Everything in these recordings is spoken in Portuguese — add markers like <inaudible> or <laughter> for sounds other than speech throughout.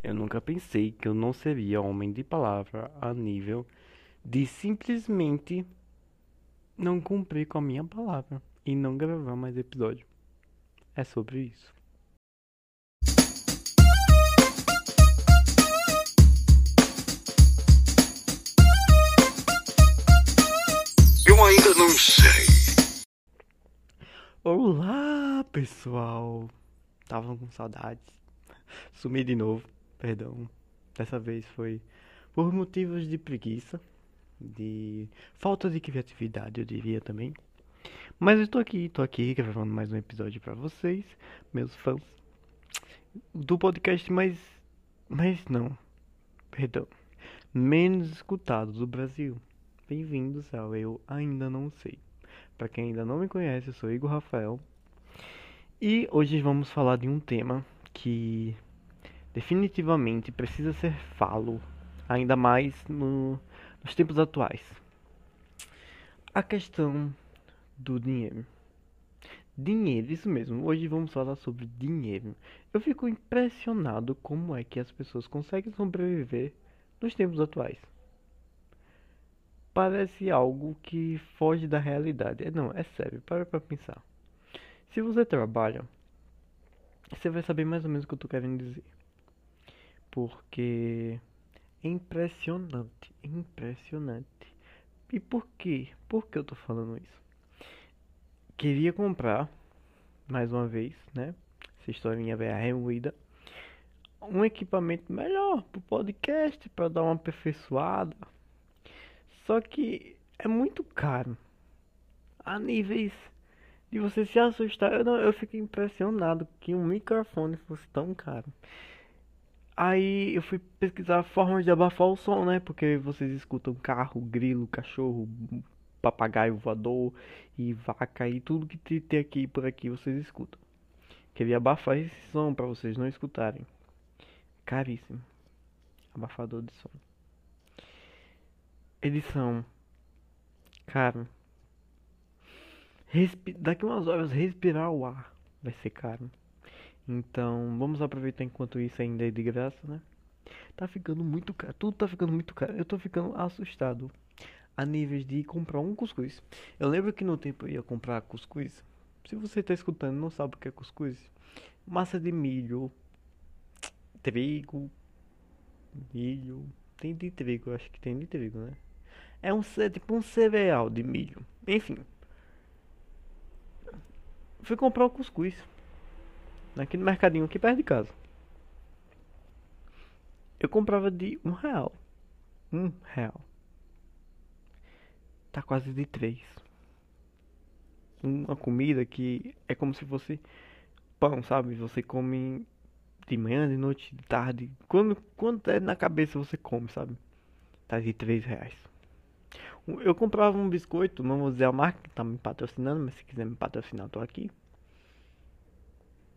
Eu nunca pensei que eu não seria homem de palavra a nível de simplesmente não cumprir com a minha palavra e não gravar mais episódio. É sobre isso. Eu ainda não sei. Olá, pessoal. Tava com saudades. Sumi de novo, perdão. Dessa vez foi por motivos de preguiça, de falta de criatividade, eu diria também. Mas eu tô aqui, tô aqui gravando mais um episódio pra vocês, meus fãs do podcast mais mais não, perdão, menos escutado do Brasil. Bem-vindos ao Eu Ainda Não Sei. Pra quem ainda não me conhece, eu sou Igor Rafael. E hoje vamos falar de um tema que definitivamente precisa ser falo, ainda mais no, nos tempos atuais. A questão do dinheiro. Dinheiro, isso mesmo. Hoje vamos falar sobre dinheiro. Eu fico impressionado como é que as pessoas conseguem sobreviver nos tempos atuais. Parece algo que foge da realidade. É, não, é sério, para pra pensar. Se você trabalha, você vai saber mais ou menos o que eu tô querendo dizer. Porque é impressionante, impressionante. E por quê? Por que eu tô falando isso? Queria comprar, mais uma vez, né? Essa historinha veio remoída. Um equipamento melhor pro podcast, para dar uma aperfeiçoada. Só que é muito caro. A níveis de você se assustar. Eu, não, eu fiquei impressionado que um microfone fosse tão caro. Aí eu fui pesquisar formas de abafar o som, né? Porque vocês escutam carro, grilo, cachorro, papagaio voador e vaca e tudo que tem aqui por aqui vocês escutam. Queria abafar esse som para vocês não escutarem. Caríssimo. Abafador de som. Edição. Cara. Respi Daqui umas horas respirar o ar vai ser caro. Então, vamos aproveitar enquanto isso ainda é de graça, né? Tá ficando muito caro. Tudo tá ficando muito caro. Eu tô ficando assustado a níveis de comprar um cuscuz. Eu lembro que no tempo eu ia comprar cuscuz. Se você tá escutando não sabe o que é cuscuz, massa de milho, trigo, milho, tem de trigo, acho que tem de trigo, né? É um tipo um cereal de milho. Enfim. Fui comprar o cuscuz. Aqui no mercadinho aqui perto de casa. Eu comprava de um real. Um real. Tá quase de três. Uma comida que é como se fosse pão, sabe? Você come de manhã, de noite, de tarde. Quando, quando é na cabeça você come, sabe? Tá de três reais. Eu comprava um biscoito, não vou dizer a marca que tá me patrocinando, mas se quiser me patrocinar, tô aqui.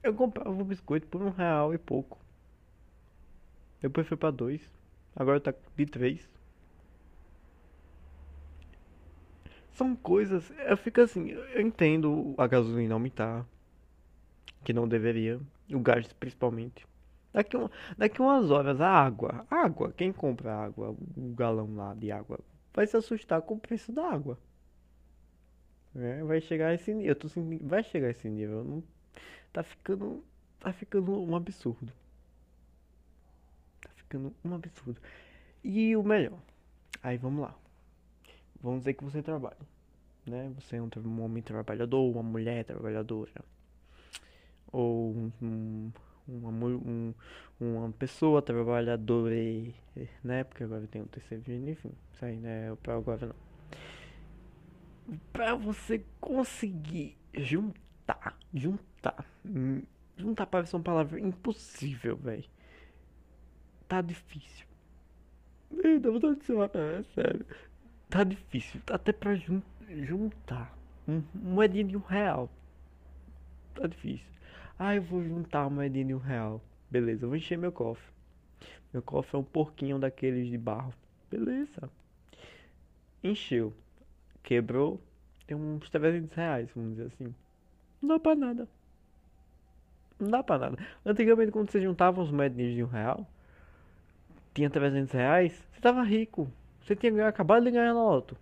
Eu comprava um biscoito por um real e pouco. Depois foi pra dois. Agora tá de três. São coisas. Eu fico assim, eu entendo a gasolina aumentar. Que não deveria. O gás principalmente. Daqui, um, daqui umas horas a água. Água. Quem compra água? O galão lá de água. Vai se assustar com o preço da água. É, vai chegar a esse nível. Eu sentindo, vai chegar a esse nível. Não, tá ficando. Tá ficando um absurdo. Tá ficando um absurdo. E o melhor. Aí vamos lá. Vamos dizer que você trabalha. Né? Você é um, um homem trabalhador, uma mulher trabalhadora. Ou um, uma, um, uma pessoa trabalhadora, né? Porque agora tem o terceiro gênero, enfim. Isso aí, né? Pra agora não. Pra você conseguir juntar, juntar, juntar parece uma palavra impossível, velho. Tá difícil. Dá vontade de ser é sério. Tá difícil, até pra jun juntar um, moedinha de um real. Tá difícil. Ah, eu vou juntar uma moedinha de um real. Beleza, eu vou encher meu cofre. Meu cofre é um porquinho daqueles de barro. Beleza. Encheu. Quebrou. Tem uns 300 reais, vamos dizer assim. Não dá pra nada. Não dá pra nada. Antigamente, quando você juntava uns moedinhos de um real, tinha 300 reais, você tava rico. Você tinha acabado de ganhar na loto.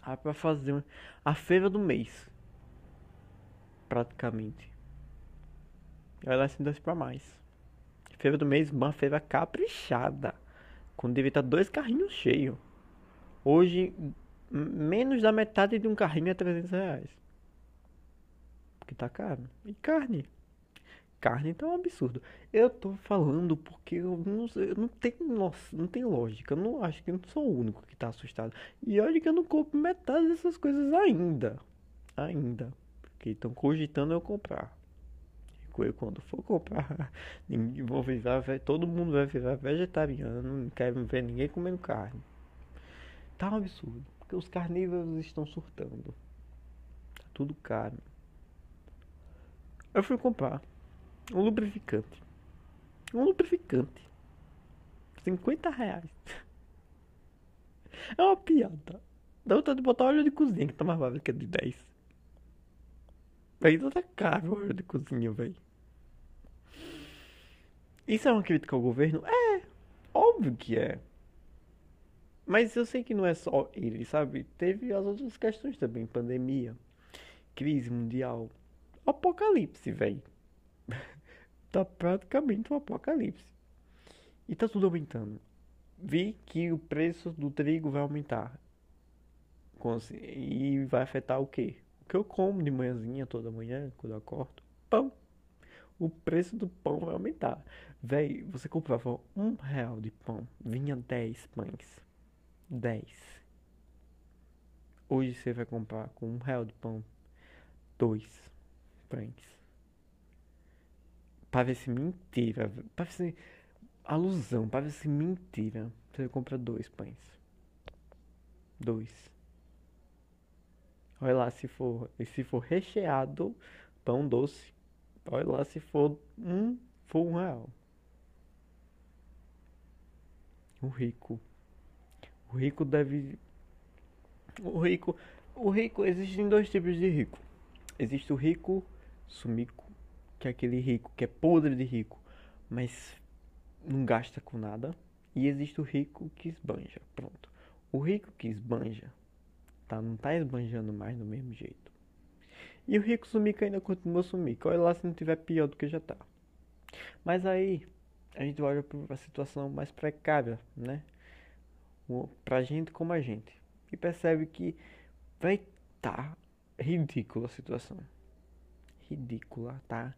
Ah, pra fazer a feira do mês. Praticamente. E olha assim, dois pra mais. Feira do mês, uma feira caprichada. Com direito a dois carrinhos cheios. Hoje, menos da metade de um carrinho é 300 reais. Porque tá caro. E carne? Carne tá um absurdo. Eu tô falando porque eu não, eu não tenho nossa, não tem lógica. Eu não acho que eu não sou o único que tá assustado. E olha que eu não compro metade dessas coisas ainda. Ainda. Porque estão cogitando eu comprar. E quando for comprar, <laughs> vou virar, todo mundo vai virar vegetariano. Não quero ver ninguém comendo carne. Tá um absurdo. Porque os carnívoros estão surtando. Tá tudo caro. Eu fui comprar um lubrificante. Um lubrificante. 50 reais. <laughs> É uma piada. Dá vontade de botar óleo de cozinha, que tá mais barato que é de 10. Ainda tá caro o óleo de cozinha, velho. Isso é uma crítica ao governo? É, óbvio que é. Mas eu sei que não é só ele, sabe? Teve as outras questões também. Pandemia, crise mundial, apocalipse, velho. <laughs> tá praticamente um apocalipse. E tá tudo aumentando. Vi que o preço do trigo vai aumentar. E vai afetar o quê? O que eu como de manhãzinha, toda manhã, quando eu acordo? Pão. O preço do pão vai aumentar. Véi, você comprava um real de pão, vinha 10 pães. 10. Hoje você vai comprar com um real de pão, dois pães. Parece mentira. Parece alusão, parece mentira. Você compra dois pães. Dois. Olha lá se for, e se for recheado, pão doce. Olha lá se for um, for um real. O rico. O rico deve. O rico. O rico. Existem dois tipos de rico. Existe o rico sumico, que é aquele rico que é podre de rico, mas não gasta com nada. E existe o rico que esbanja. Pronto. O rico que esbanja, tá? Não tá esbanjando mais do mesmo jeito. E o rico sumico ainda continua sumico. Olha lá se não tiver pior do que já tá. Mas aí a gente olha para a situação mais precária, né? Pra gente como a gente. E percebe que vai tá ridícula a situação. Ridícula, tá?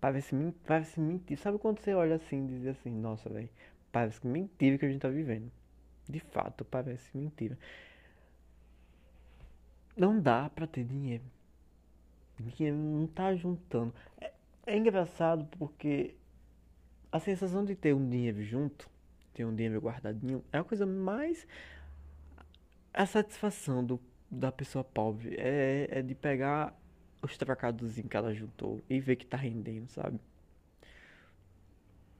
Parece, parece mentira. Sabe quando você olha assim e diz assim, nossa, velho, parece mentira que a gente tá vivendo. De fato, parece mentira. Não dá pra ter dinheiro. Dinheiro não tá juntando. É, é engraçado porque a sensação de ter um dinheiro junto, ter um dinheiro guardadinho, é a coisa mais. A satisfação do, da pessoa pobre é, é de pegar os trocados que ela juntou e ver que tá rendendo, sabe?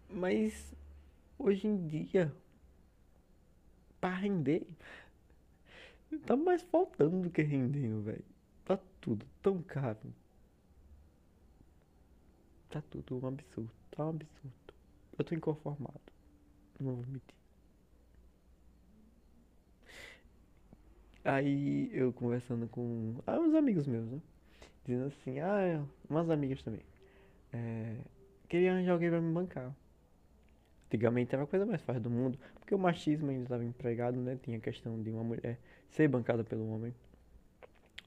Mas hoje em dia, pra render, tá mais faltando do que rendendo, velho. Tá tudo tão caro. Tá tudo um absurdo. Tá um absurdo. Eu tô inconformado. Não vou mentir. Aí eu conversando com ah, uns amigos meus, né? Dizendo assim, ah, umas amigas também. É, queria arranjar alguém pra me bancar. Antigamente era a coisa mais fácil do mundo, porque o machismo ainda estava empregado, né? Tinha a questão de uma mulher ser bancada pelo homem.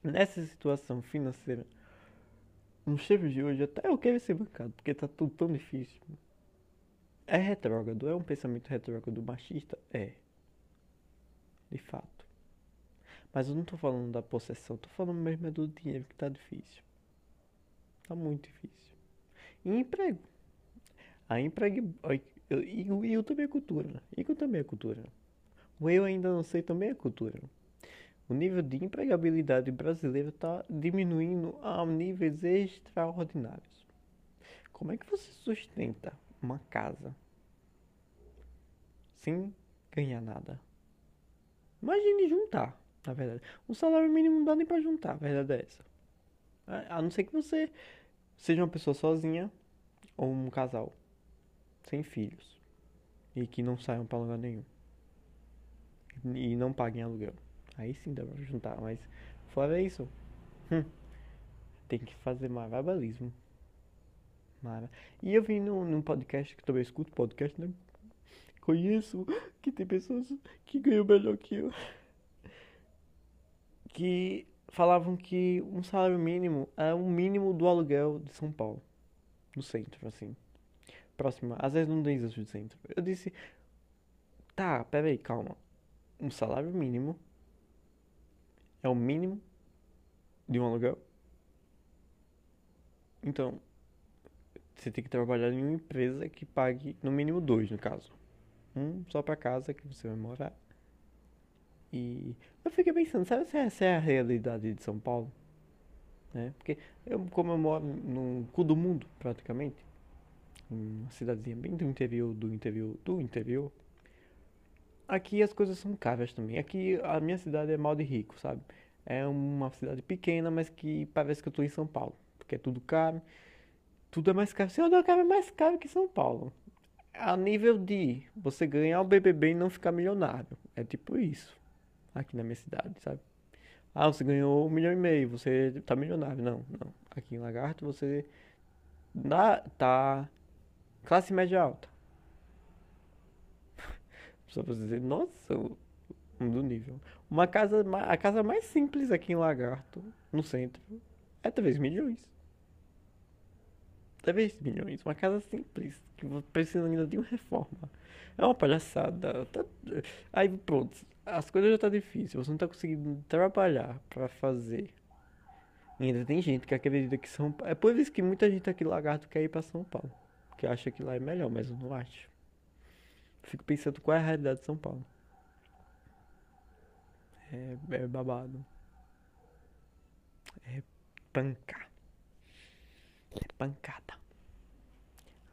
Nessa situação financeira, nos tempos de hoje, até eu quero ser bancado, porque tá tudo tão difícil. É retrógrado, é um pensamento retrógrado machista? É. De fato. Mas eu não tô falando da possessão, tô falando mesmo é do dinheiro que tá difícil. Tá muito difícil. E emprego. A emprego. E eu também é cultura. Eu também é cultura. O eu ainda não sei também é cultura. O nível de empregabilidade brasileiro está diminuindo a níveis extraordinários. Como é que você sustenta uma casa sem ganhar nada? Imagine juntar, na verdade. Um salário mínimo não dá nem pra juntar, a verdade é essa. A a não ser que você seja uma pessoa sozinha ou um casal sem filhos. e que não saiam pra lugar nenhum. E não paguem aluguel. Aí sim dá pra juntar, mas fora isso, hum, tem que fazer malabarismo. Mara. E eu vi num, num podcast que também escuto podcast, né? Conheço que tem pessoas que ganham melhor que eu. Que falavam que um salário mínimo é o mínimo do aluguel de São Paulo. No centro, assim. Próxima. Às vezes não diz assim do centro. Eu disse. Tá, peraí, calma. Um salário mínimo é o mínimo de um aluguel? Então, você tem que trabalhar em uma empresa que pague no mínimo dois, no caso. Um só pra casa que você vai morar. E eu fiquei pensando, sabe essa é a realidade de São Paulo? Né? Porque eu, como eu moro no cu do mundo, praticamente, uma cidadezinha bem do interior, do interior, do interior, aqui as coisas são caras também. Aqui a minha cidade é mal de rico, sabe? É uma cidade pequena, mas que parece que eu tô em São Paulo, porque é tudo caro. Tudo é mais caro. Se eu não é mais caro que São Paulo. A nível de você ganhar o BBB e não ficar milionário. É tipo isso aqui na minha cidade, sabe? Ah, você ganhou um milhão e meio, você tá milionário. Não, não. Aqui em Lagarto você tá classe média alta. <laughs> Só pra dizer, nossa, do nível. Uma casa, a casa mais simples aqui em Lagarto, no centro, é 3 milhões. 3 milhões. Uma casa simples, que precisa ainda de uma reforma. É uma palhaçada. Tá... Aí pronto, as coisas já tá difícil, você não tá conseguindo trabalhar para fazer. E ainda tem gente que acredita que São Paulo. É por isso que muita gente aqui lagarto quer ir para São Paulo. Que acha que lá é melhor, mas eu não acho. Fico pensando qual é a realidade de São Paulo. É, é babado. É panca. É pancada.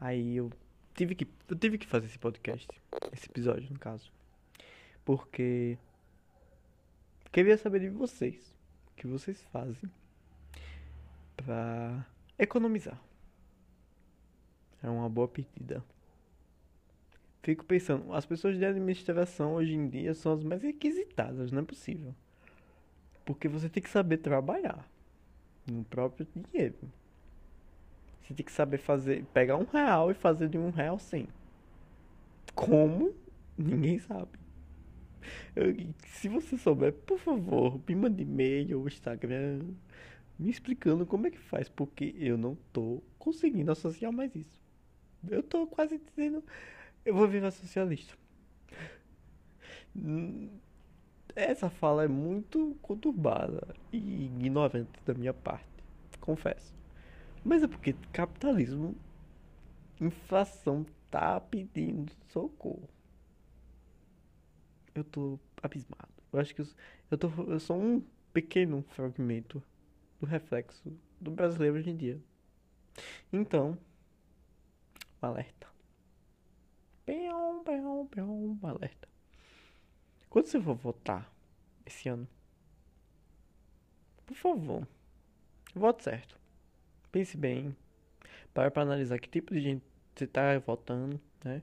Aí eu tive que eu tive que fazer esse podcast, esse episódio no caso porque queria saber de vocês o que vocês fazem para economizar. É uma boa pedida. Fico pensando, as pessoas de administração hoje em dia são as mais requisitadas, não é possível. Porque você tem que saber trabalhar no próprio dinheiro. Você tem que saber fazer, pegar um real e fazer de um real cem. Como? Ninguém sabe. Se você souber, por favor, me mande e-mail ou Instagram me explicando como é que faz, porque eu não tô conseguindo associar mais isso. Eu tô quase dizendo, eu vou virar socialista. Essa fala é muito conturbada e ignorante da minha parte, confesso. Mas é porque capitalismo, inflação tá pedindo socorro eu tô abismado. Eu acho que eu, eu, tô, eu sou um pequeno fragmento do reflexo do brasileiro hoje em dia. Então, um alerta. Peão, peão, peão, um alerta. Quando você for votar esse ano, por favor, vote certo. Pense bem. Para para analisar que tipo de gente você tá votando, né?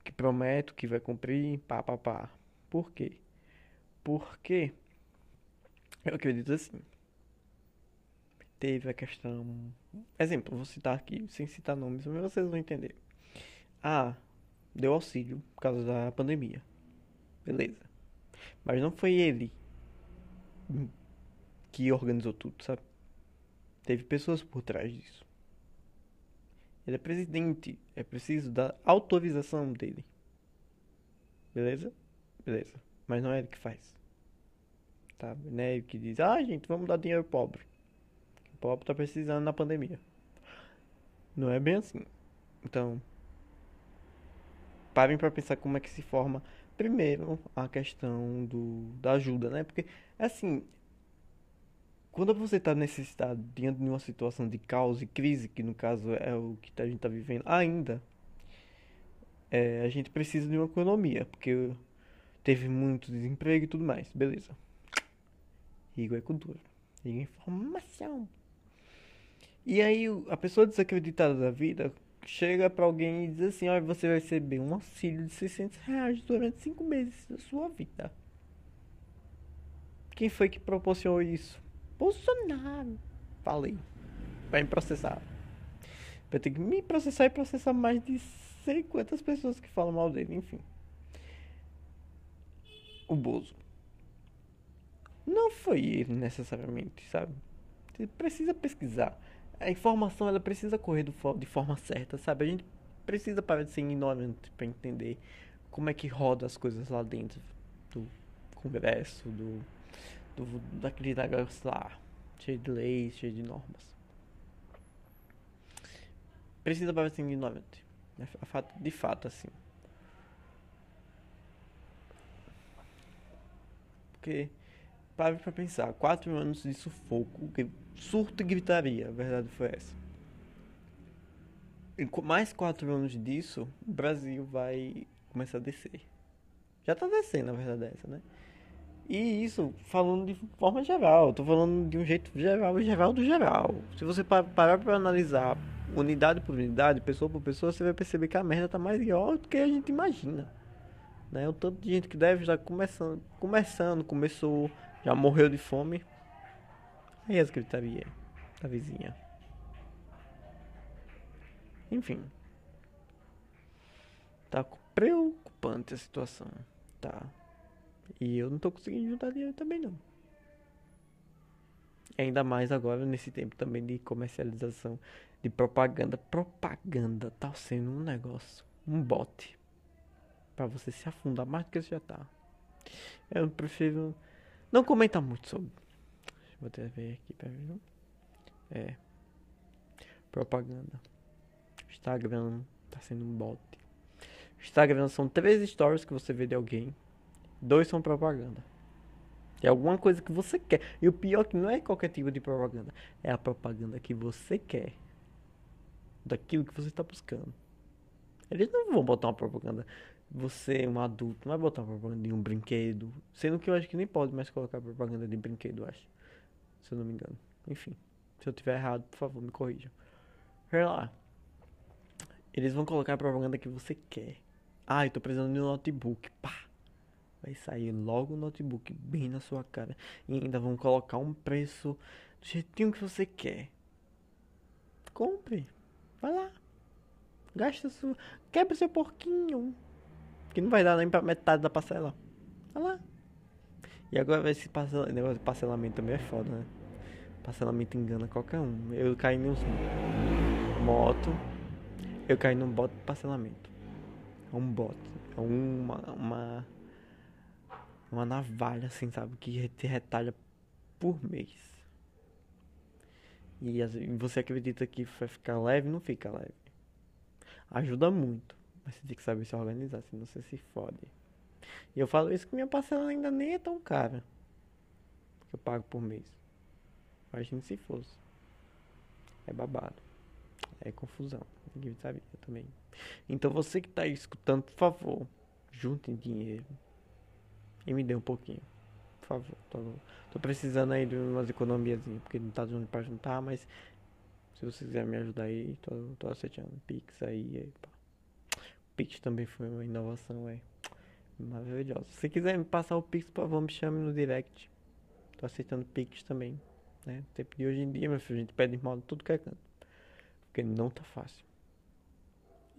O que promete, o que vai cumprir, pá, pá, pá. Por quê? Porque eu acredito assim. Teve a questão. Exemplo, vou citar aqui, sem citar nomes, mas vocês vão entender. Ah, deu auxílio por causa da pandemia. Beleza. Mas não foi ele que organizou tudo, sabe? Teve pessoas por trás disso. Ele é presidente. É preciso da autorização dele. Beleza? Beleza. Mas não é ele que faz. Tá? Não é ele que diz, ah, gente, vamos dar dinheiro ao pobre. O pobre tá precisando na pandemia. Não é bem assim. Então, parem para pensar como é que se forma primeiro a questão do da ajuda, né? Porque assim, quando você está necessitado diante de uma situação de caos e crise, que no caso é o que a gente está vivendo ainda, é, a gente precisa de uma economia, porque teve muito desemprego e tudo mais. Beleza. Igor é cultura. Igor é informação. E aí a pessoa desacreditada da vida chega pra alguém e diz assim, olha, você vai receber um auxílio de 600 reais durante 5 meses da sua vida. Quem foi que proporcionou isso? Bolsonaro. Falei. Vai me processar. Vai ter que me processar e processar mais de sei quantas pessoas que falam mal dele, enfim. O Bozo. Não foi ele necessariamente, sabe? Você precisa pesquisar. A informação ela precisa correr de forma certa, sabe? A gente precisa parar de ser ignorante para entender como é que roda as coisas lá dentro do Congresso, do, do daquele negócio lá, cheio de leis, cheio de normas. Precisa parar de ser ignorante. De fato, assim. Porque, pare pra pensar, quatro anos de sufoco, surto e gritaria, a verdade foi essa. E com mais quatro anos disso, o Brasil vai começar a descer. Já tá descendo, a verdade é essa, né? E isso falando de forma geral, tô falando de um jeito geral, geral do geral. Se você parar para analisar unidade por unidade, pessoa por pessoa, você vai perceber que a merda tá maior do que a gente imagina. Né? O tanto de gente que deve estar começando, começando, começou, já morreu de fome. Aí as gritarias da vizinha. Enfim. Tá preocupante a situação. Tá. E eu não tô conseguindo juntar dinheiro também não. Ainda mais agora nesse tempo também de comercialização de propaganda. Propaganda tá sendo um negócio, um bote. Para você se afundar mais do que você já tá. Eu prefiro não comentar muito sobre. Vou até ver aqui pra ver. É. Propaganda. Instagram tá sendo um bot. Instagram são três stories que você vê de alguém Dois são propaganda. É alguma coisa que você quer. E o pior é que não é qualquer tipo de propaganda. É a propaganda que você quer. Daquilo que você está buscando. Eles não vão botar uma propaganda. Você, um adulto, não vai botar propaganda de um brinquedo. Sendo que eu acho que nem pode mais colocar propaganda de brinquedo, acho. Se eu não me engano. Enfim. Se eu tiver errado, por favor, me corrijam. Olha lá. Eles vão colocar a propaganda que você quer. Ah, eu tô precisando de um notebook. Pá vai sair logo o notebook bem na sua cara. E ainda vão colocar um preço do jeitinho que você quer. Compre. Vai lá. Gasta sua. Quebra seu porquinho. Que não vai dar nem pra metade da parcela. Vai lá. E agora esse parcel... negócio de parcelamento também é foda, né? Parcelamento engana qualquer um. Eu caí num moto. Eu caí num bot de parcelamento. É um bot. É uma, uma uma navalha, assim, sabe? Que te retalha por mês. E você acredita que vai ficar leve? Não fica leve. Ajuda muito. Mas você tem que saber se organizar, senão você se fode. E eu falo isso que minha parcela ainda nem é tão cara. Que eu pago por mês. Imagina se fosse. É babado. É confusão. Ninguém sabia também. Então você que tá aí escutando, por favor, juntem dinheiro e me dê um pouquinho. Por favor. Tô, tô precisando aí de umas economias, porque não tá dando pra juntar, mas se você quiser me ajudar aí, tô, tô aceitando. Pix aí, aí pá. Pix também foi uma inovação, é maravilhosa. Se quiser me passar o Pix, por favor, me chame no direct. Tô aceitando Pix também, né? Tempo de hoje em dia, meu filho, a gente pede modo tudo que é canto. Porque não tá fácil.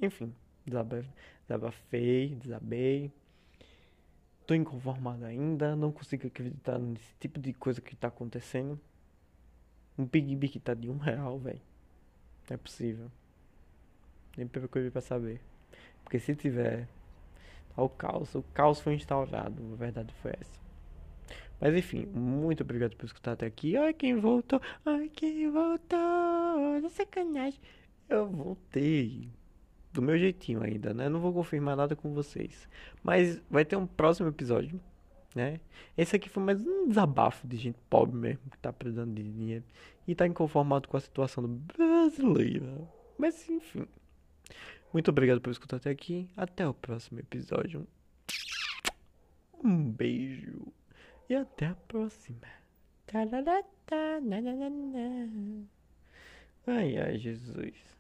Enfim, desabafei, desabei. Tô inconformado ainda, não consigo acreditar nesse tipo de coisa que tá acontecendo. Um PigB que tá de um real, velho. Não é possível. Nem procurei pra saber. Porque se tiver, tá o caos. O caos foi instaurado, a verdade foi essa. Mas enfim, muito obrigado por escutar até aqui. Ai, quem voltou? Ai, quem voltou? Não sacanagem. Eu voltei do meu jeitinho ainda, né? Não vou confirmar nada com vocês. Mas vai ter um próximo episódio, né? Esse aqui foi mais um desabafo de gente pobre mesmo, que tá precisando de dinheiro e tá inconformado com a situação do brasileiro. Mas enfim. Muito obrigado por escutar até aqui. Até o próximo episódio. Um beijo. E até a próxima. Ai, ai, Jesus.